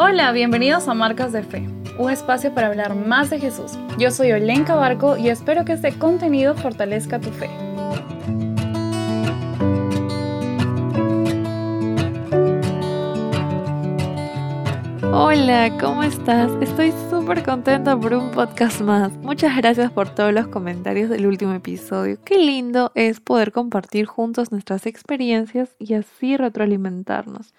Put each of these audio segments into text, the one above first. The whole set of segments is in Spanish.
Hola, bienvenidos a Marcas de Fe, un espacio para hablar más de Jesús. Yo soy Olenka Barco y espero que este contenido fortalezca tu fe. Hola, ¿cómo estás? Estoy súper contenta por un podcast más. Muchas gracias por todos los comentarios del último episodio. Qué lindo es poder compartir juntos nuestras experiencias y así retroalimentarnos.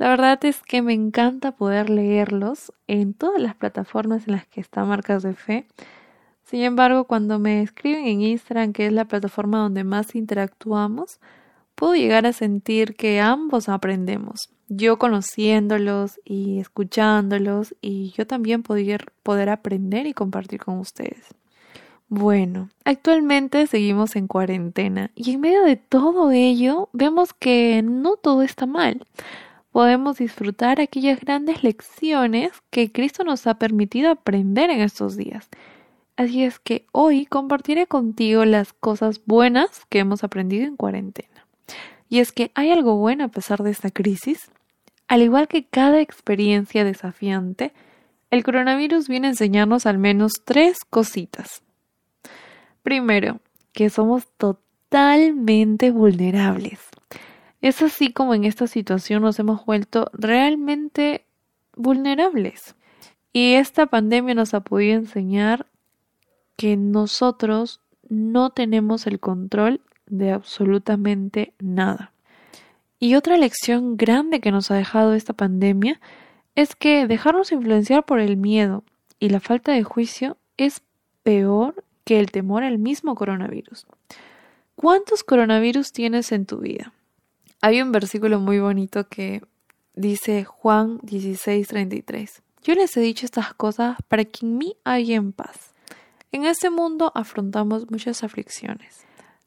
La verdad es que me encanta poder leerlos en todas las plataformas en las que están marcas de fe. Sin embargo, cuando me escriben en Instagram, que es la plataforma donde más interactuamos, puedo llegar a sentir que ambos aprendemos. Yo conociéndolos y escuchándolos y yo también poder, poder aprender y compartir con ustedes. Bueno, actualmente seguimos en cuarentena y en medio de todo ello vemos que no todo está mal podemos disfrutar aquellas grandes lecciones que Cristo nos ha permitido aprender en estos días. Así es que hoy compartiré contigo las cosas buenas que hemos aprendido en cuarentena. Y es que hay algo bueno a pesar de esta crisis. Al igual que cada experiencia desafiante, el coronavirus viene a enseñarnos al menos tres cositas. Primero, que somos totalmente vulnerables. Es así como en esta situación nos hemos vuelto realmente vulnerables. Y esta pandemia nos ha podido enseñar que nosotros no tenemos el control de absolutamente nada. Y otra lección grande que nos ha dejado esta pandemia es que dejarnos influenciar por el miedo y la falta de juicio es peor que el temor al mismo coronavirus. ¿Cuántos coronavirus tienes en tu vida? Hay un versículo muy bonito que dice Juan 16:33. Yo les he dicho estas cosas para que en mí haya en paz. En este mundo afrontamos muchas aflicciones.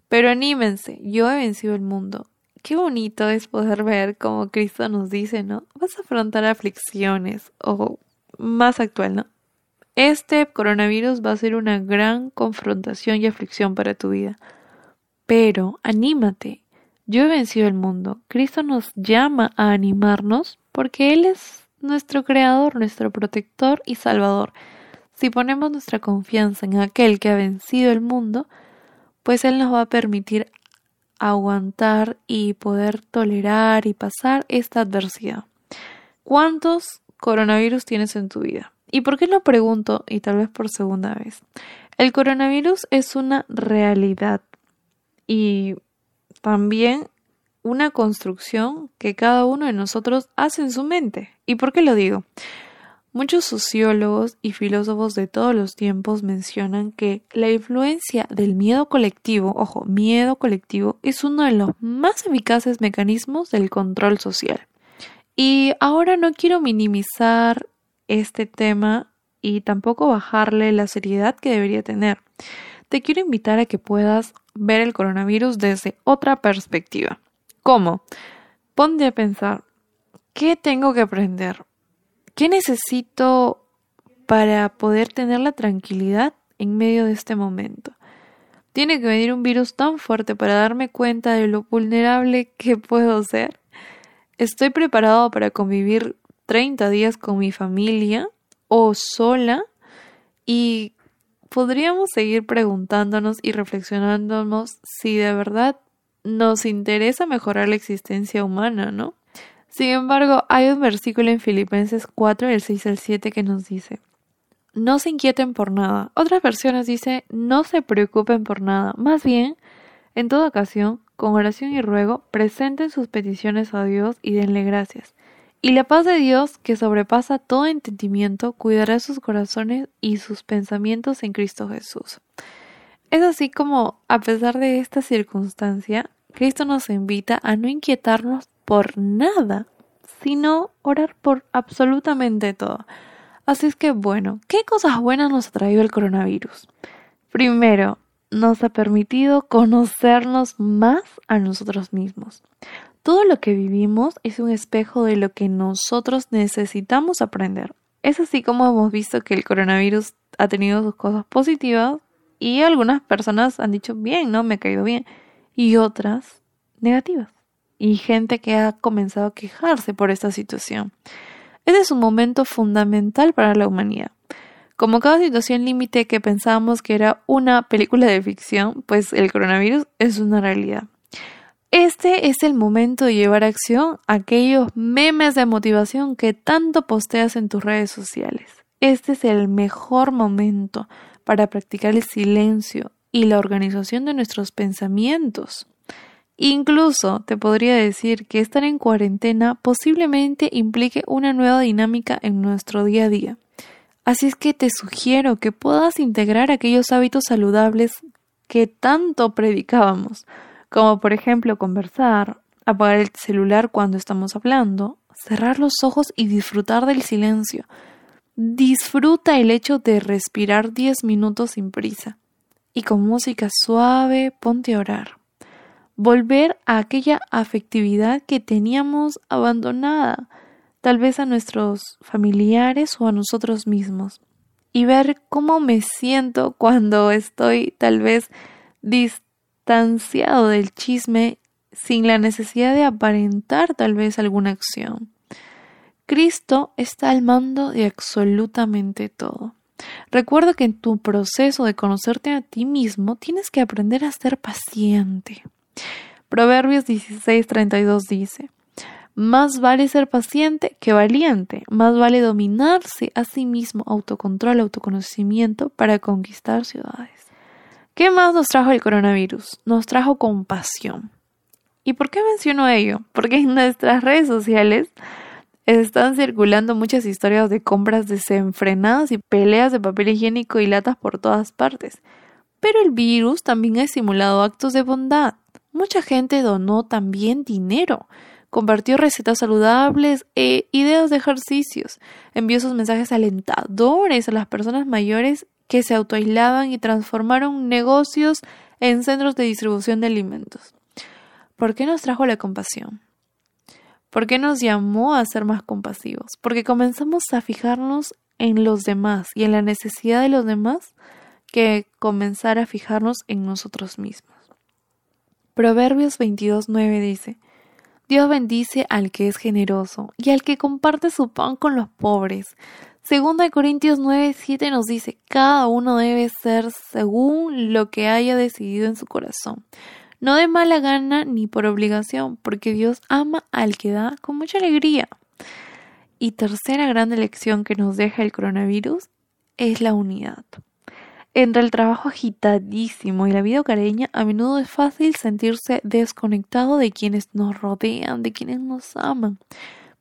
Pero anímense, yo he vencido el mundo. Qué bonito es poder ver como Cristo nos dice, ¿no? Vas a afrontar aflicciones o más actual, ¿no? Este coronavirus va a ser una gran confrontación y aflicción para tu vida. Pero anímate, yo he vencido el mundo. Cristo nos llama a animarnos porque Él es nuestro creador, nuestro protector y salvador. Si ponemos nuestra confianza en aquel que ha vencido el mundo, pues Él nos va a permitir aguantar y poder tolerar y pasar esta adversidad. ¿Cuántos coronavirus tienes en tu vida? ¿Y por qué lo pregunto? Y tal vez por segunda vez. El coronavirus es una realidad y también una construcción que cada uno de nosotros hace en su mente. ¿Y por qué lo digo? Muchos sociólogos y filósofos de todos los tiempos mencionan que la influencia del miedo colectivo, ojo, miedo colectivo, es uno de los más eficaces mecanismos del control social. Y ahora no quiero minimizar este tema y tampoco bajarle la seriedad que debería tener. Te quiero invitar a que puedas ver el coronavirus desde otra perspectiva. ¿Cómo? Ponte a pensar, ¿qué tengo que aprender? ¿Qué necesito para poder tener la tranquilidad en medio de este momento? Tiene que venir un virus tan fuerte para darme cuenta de lo vulnerable que puedo ser. ¿Estoy preparado para convivir 30 días con mi familia o sola? Y podríamos seguir preguntándonos y reflexionándonos si de verdad nos interesa mejorar la existencia humana, ¿no? Sin embargo, hay un versículo en Filipenses 4, el 6 al 7 que nos dice, no se inquieten por nada. Otras versiones dice, no se preocupen por nada. Más bien, en toda ocasión, con oración y ruego, presenten sus peticiones a Dios y denle gracias. Y la paz de Dios, que sobrepasa todo entendimiento, cuidará sus corazones y sus pensamientos en Cristo Jesús. Es así como, a pesar de esta circunstancia, Cristo nos invita a no inquietarnos por nada, sino orar por absolutamente todo. Así es que, bueno, ¿qué cosas buenas nos ha traído el coronavirus? Primero, nos ha permitido conocernos más a nosotros mismos. Todo lo que vivimos es un espejo de lo que nosotros necesitamos aprender. Es así como hemos visto que el coronavirus ha tenido sus cosas positivas y algunas personas han dicho bien, ¿no? Me ha caído bien. Y otras negativas. Y gente que ha comenzado a quejarse por esta situación. Este es un momento fundamental para la humanidad. Como cada situación límite que pensábamos que era una película de ficción, pues el coronavirus es una realidad. Este es el momento de llevar a acción aquellos memes de motivación que tanto posteas en tus redes sociales. Este es el mejor momento para practicar el silencio y la organización de nuestros pensamientos. Incluso te podría decir que estar en cuarentena posiblemente implique una nueva dinámica en nuestro día a día. Así es que te sugiero que puedas integrar aquellos hábitos saludables que tanto predicábamos, como por ejemplo conversar, apagar el celular cuando estamos hablando, cerrar los ojos y disfrutar del silencio. Disfruta el hecho de respirar 10 minutos sin prisa y con música suave ponte a orar. Volver a aquella afectividad que teníamos abandonada tal vez a nuestros familiares o a nosotros mismos, y ver cómo me siento cuando estoy tal vez del chisme sin la necesidad de aparentar tal vez alguna acción. Cristo está al mando de absolutamente todo. Recuerda que en tu proceso de conocerte a ti mismo tienes que aprender a ser paciente. Proverbios 16:32 dice, más vale ser paciente que valiente, más vale dominarse a sí mismo, autocontrol, autoconocimiento para conquistar ciudades. ¿Qué más nos trajo el coronavirus? Nos trajo compasión. ¿Y por qué menciono ello? Porque en nuestras redes sociales están circulando muchas historias de compras desenfrenadas y peleas de papel higiénico y latas por todas partes. Pero el virus también ha simulado actos de bondad. Mucha gente donó también dinero compartió recetas saludables e ideas de ejercicios, envió sus mensajes alentadores a las personas mayores que se autoaislaban y transformaron negocios en centros de distribución de alimentos. ¿Por qué nos trajo la compasión? ¿Por qué nos llamó a ser más compasivos? Porque comenzamos a fijarnos en los demás y en la necesidad de los demás que comenzar a fijarnos en nosotros mismos. Proverbios 22.9 dice, Dios bendice al que es generoso y al que comparte su pan con los pobres. Segunda de Corintios 9, 7 nos dice, cada uno debe ser según lo que haya decidido en su corazón. No de mala gana ni por obligación, porque Dios ama al que da con mucha alegría. Y tercera gran lección que nos deja el coronavirus es la unidad. Entre el trabajo agitadísimo y la vida hogareña, a menudo es fácil sentirse desconectado de quienes nos rodean, de quienes nos aman.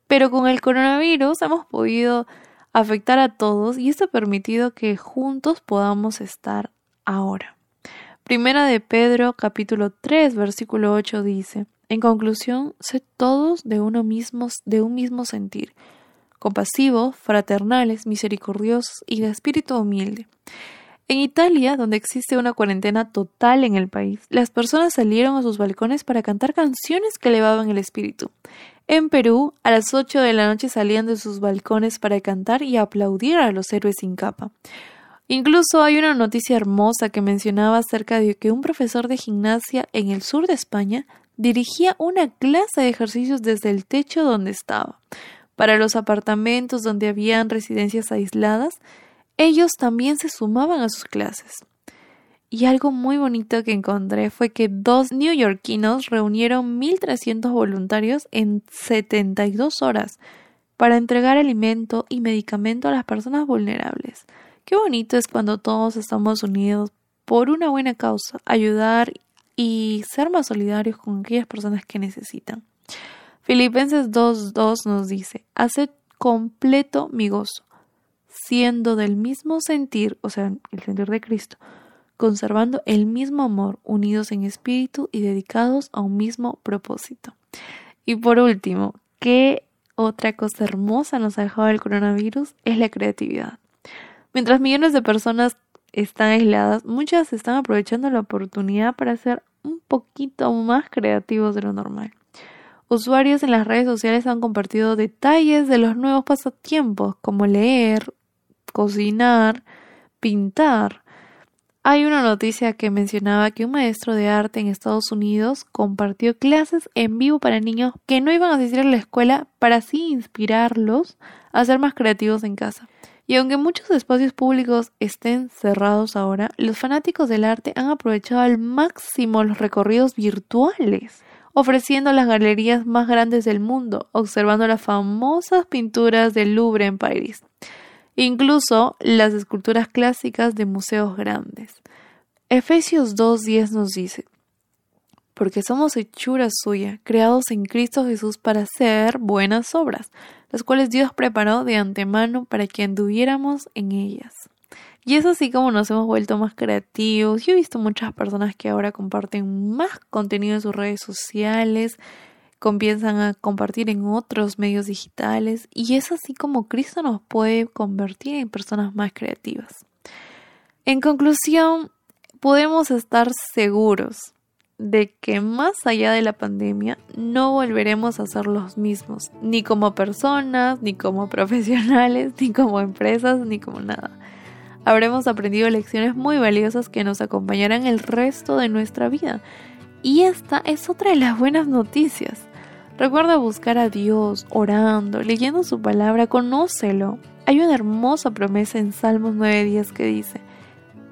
Pero con el coronavirus hemos podido afectar a todos y esto ha permitido que juntos podamos estar ahora. Primera de Pedro capítulo 3 versículo 8 dice, en conclusión, sed todos de uno mismo, de un mismo sentir, compasivos, fraternales, misericordiosos y de espíritu humilde. En Italia, donde existe una cuarentena total en el país, las personas salieron a sus balcones para cantar canciones que elevaban el espíritu. En Perú, a las 8 de la noche salían de sus balcones para cantar y aplaudir a los héroes sin capa. Incluso hay una noticia hermosa que mencionaba acerca de que un profesor de gimnasia en el sur de España dirigía una clase de ejercicios desde el techo donde estaba. Para los apartamentos donde habían residencias aisladas, ellos también se sumaban a sus clases. Y algo muy bonito que encontré fue que dos neoyorquinos reunieron 1.300 voluntarios en 72 horas para entregar alimento y medicamento a las personas vulnerables. Qué bonito es cuando todos estamos unidos por una buena causa, ayudar y ser más solidarios con aquellas personas que necesitan. Filipenses 2.2 nos dice, haced completo mi gozo siendo del mismo sentir, o sea, el sentir de Cristo, conservando el mismo amor, unidos en espíritu y dedicados a un mismo propósito. Y por último, ¿qué otra cosa hermosa nos ha dejado el coronavirus? Es la creatividad. Mientras millones de personas están aisladas, muchas están aprovechando la oportunidad para ser un poquito más creativos de lo normal. Usuarios en las redes sociales han compartido detalles de los nuevos pasatiempos como leer, cocinar, pintar. Hay una noticia que mencionaba que un maestro de arte en Estados Unidos compartió clases en vivo para niños que no iban a asistir a la escuela para así inspirarlos a ser más creativos en casa. Y aunque muchos espacios públicos estén cerrados ahora, los fanáticos del arte han aprovechado al máximo los recorridos virtuales, ofreciendo las galerías más grandes del mundo, observando las famosas pinturas del Louvre en París incluso las esculturas clásicas de museos grandes. Efesios 2.10 nos dice, porque somos hechura suya, creados en Cristo Jesús para hacer buenas obras, las cuales Dios preparó de antemano para que anduviéramos en ellas. Y es así como nos hemos vuelto más creativos. Yo he visto muchas personas que ahora comparten más contenido en sus redes sociales, comienzan a compartir en otros medios digitales y es así como Cristo nos puede convertir en personas más creativas. En conclusión, podemos estar seguros de que más allá de la pandemia no volveremos a ser los mismos, ni como personas, ni como profesionales, ni como empresas, ni como nada. Habremos aprendido lecciones muy valiosas que nos acompañarán el resto de nuestra vida. Y esta es otra de las buenas noticias. Recuerda buscar a Dios orando, leyendo su palabra, conócelo. Hay una hermosa promesa en Salmos 9:10 que dice,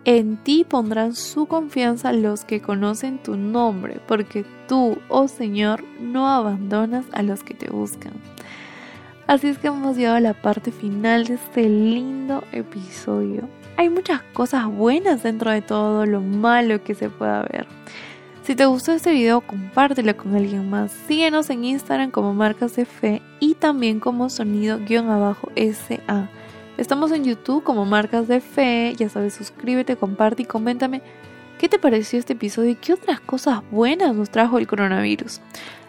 en ti pondrán su confianza los que conocen tu nombre, porque tú, oh Señor, no abandonas a los que te buscan. Así es que hemos llegado a la parte final de este lindo episodio. Hay muchas cosas buenas dentro de todo lo malo que se pueda ver. Si te gustó este video, compártelo con alguien más. Síguenos en Instagram como Marcas de Fe y también como sonido-sa. Estamos en YouTube como Marcas de Fe. Ya sabes, suscríbete, comparte y coméntame qué te pareció este episodio y qué otras cosas buenas nos trajo el coronavirus.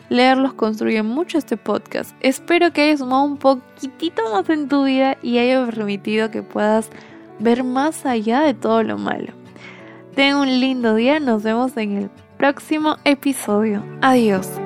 Leerlos construye mucho este podcast. Espero que haya sumado un poquitito más en tu vida y haya permitido que puedas ver más allá de todo lo malo. Ten un lindo día, nos vemos en el próximo episodio. Adiós.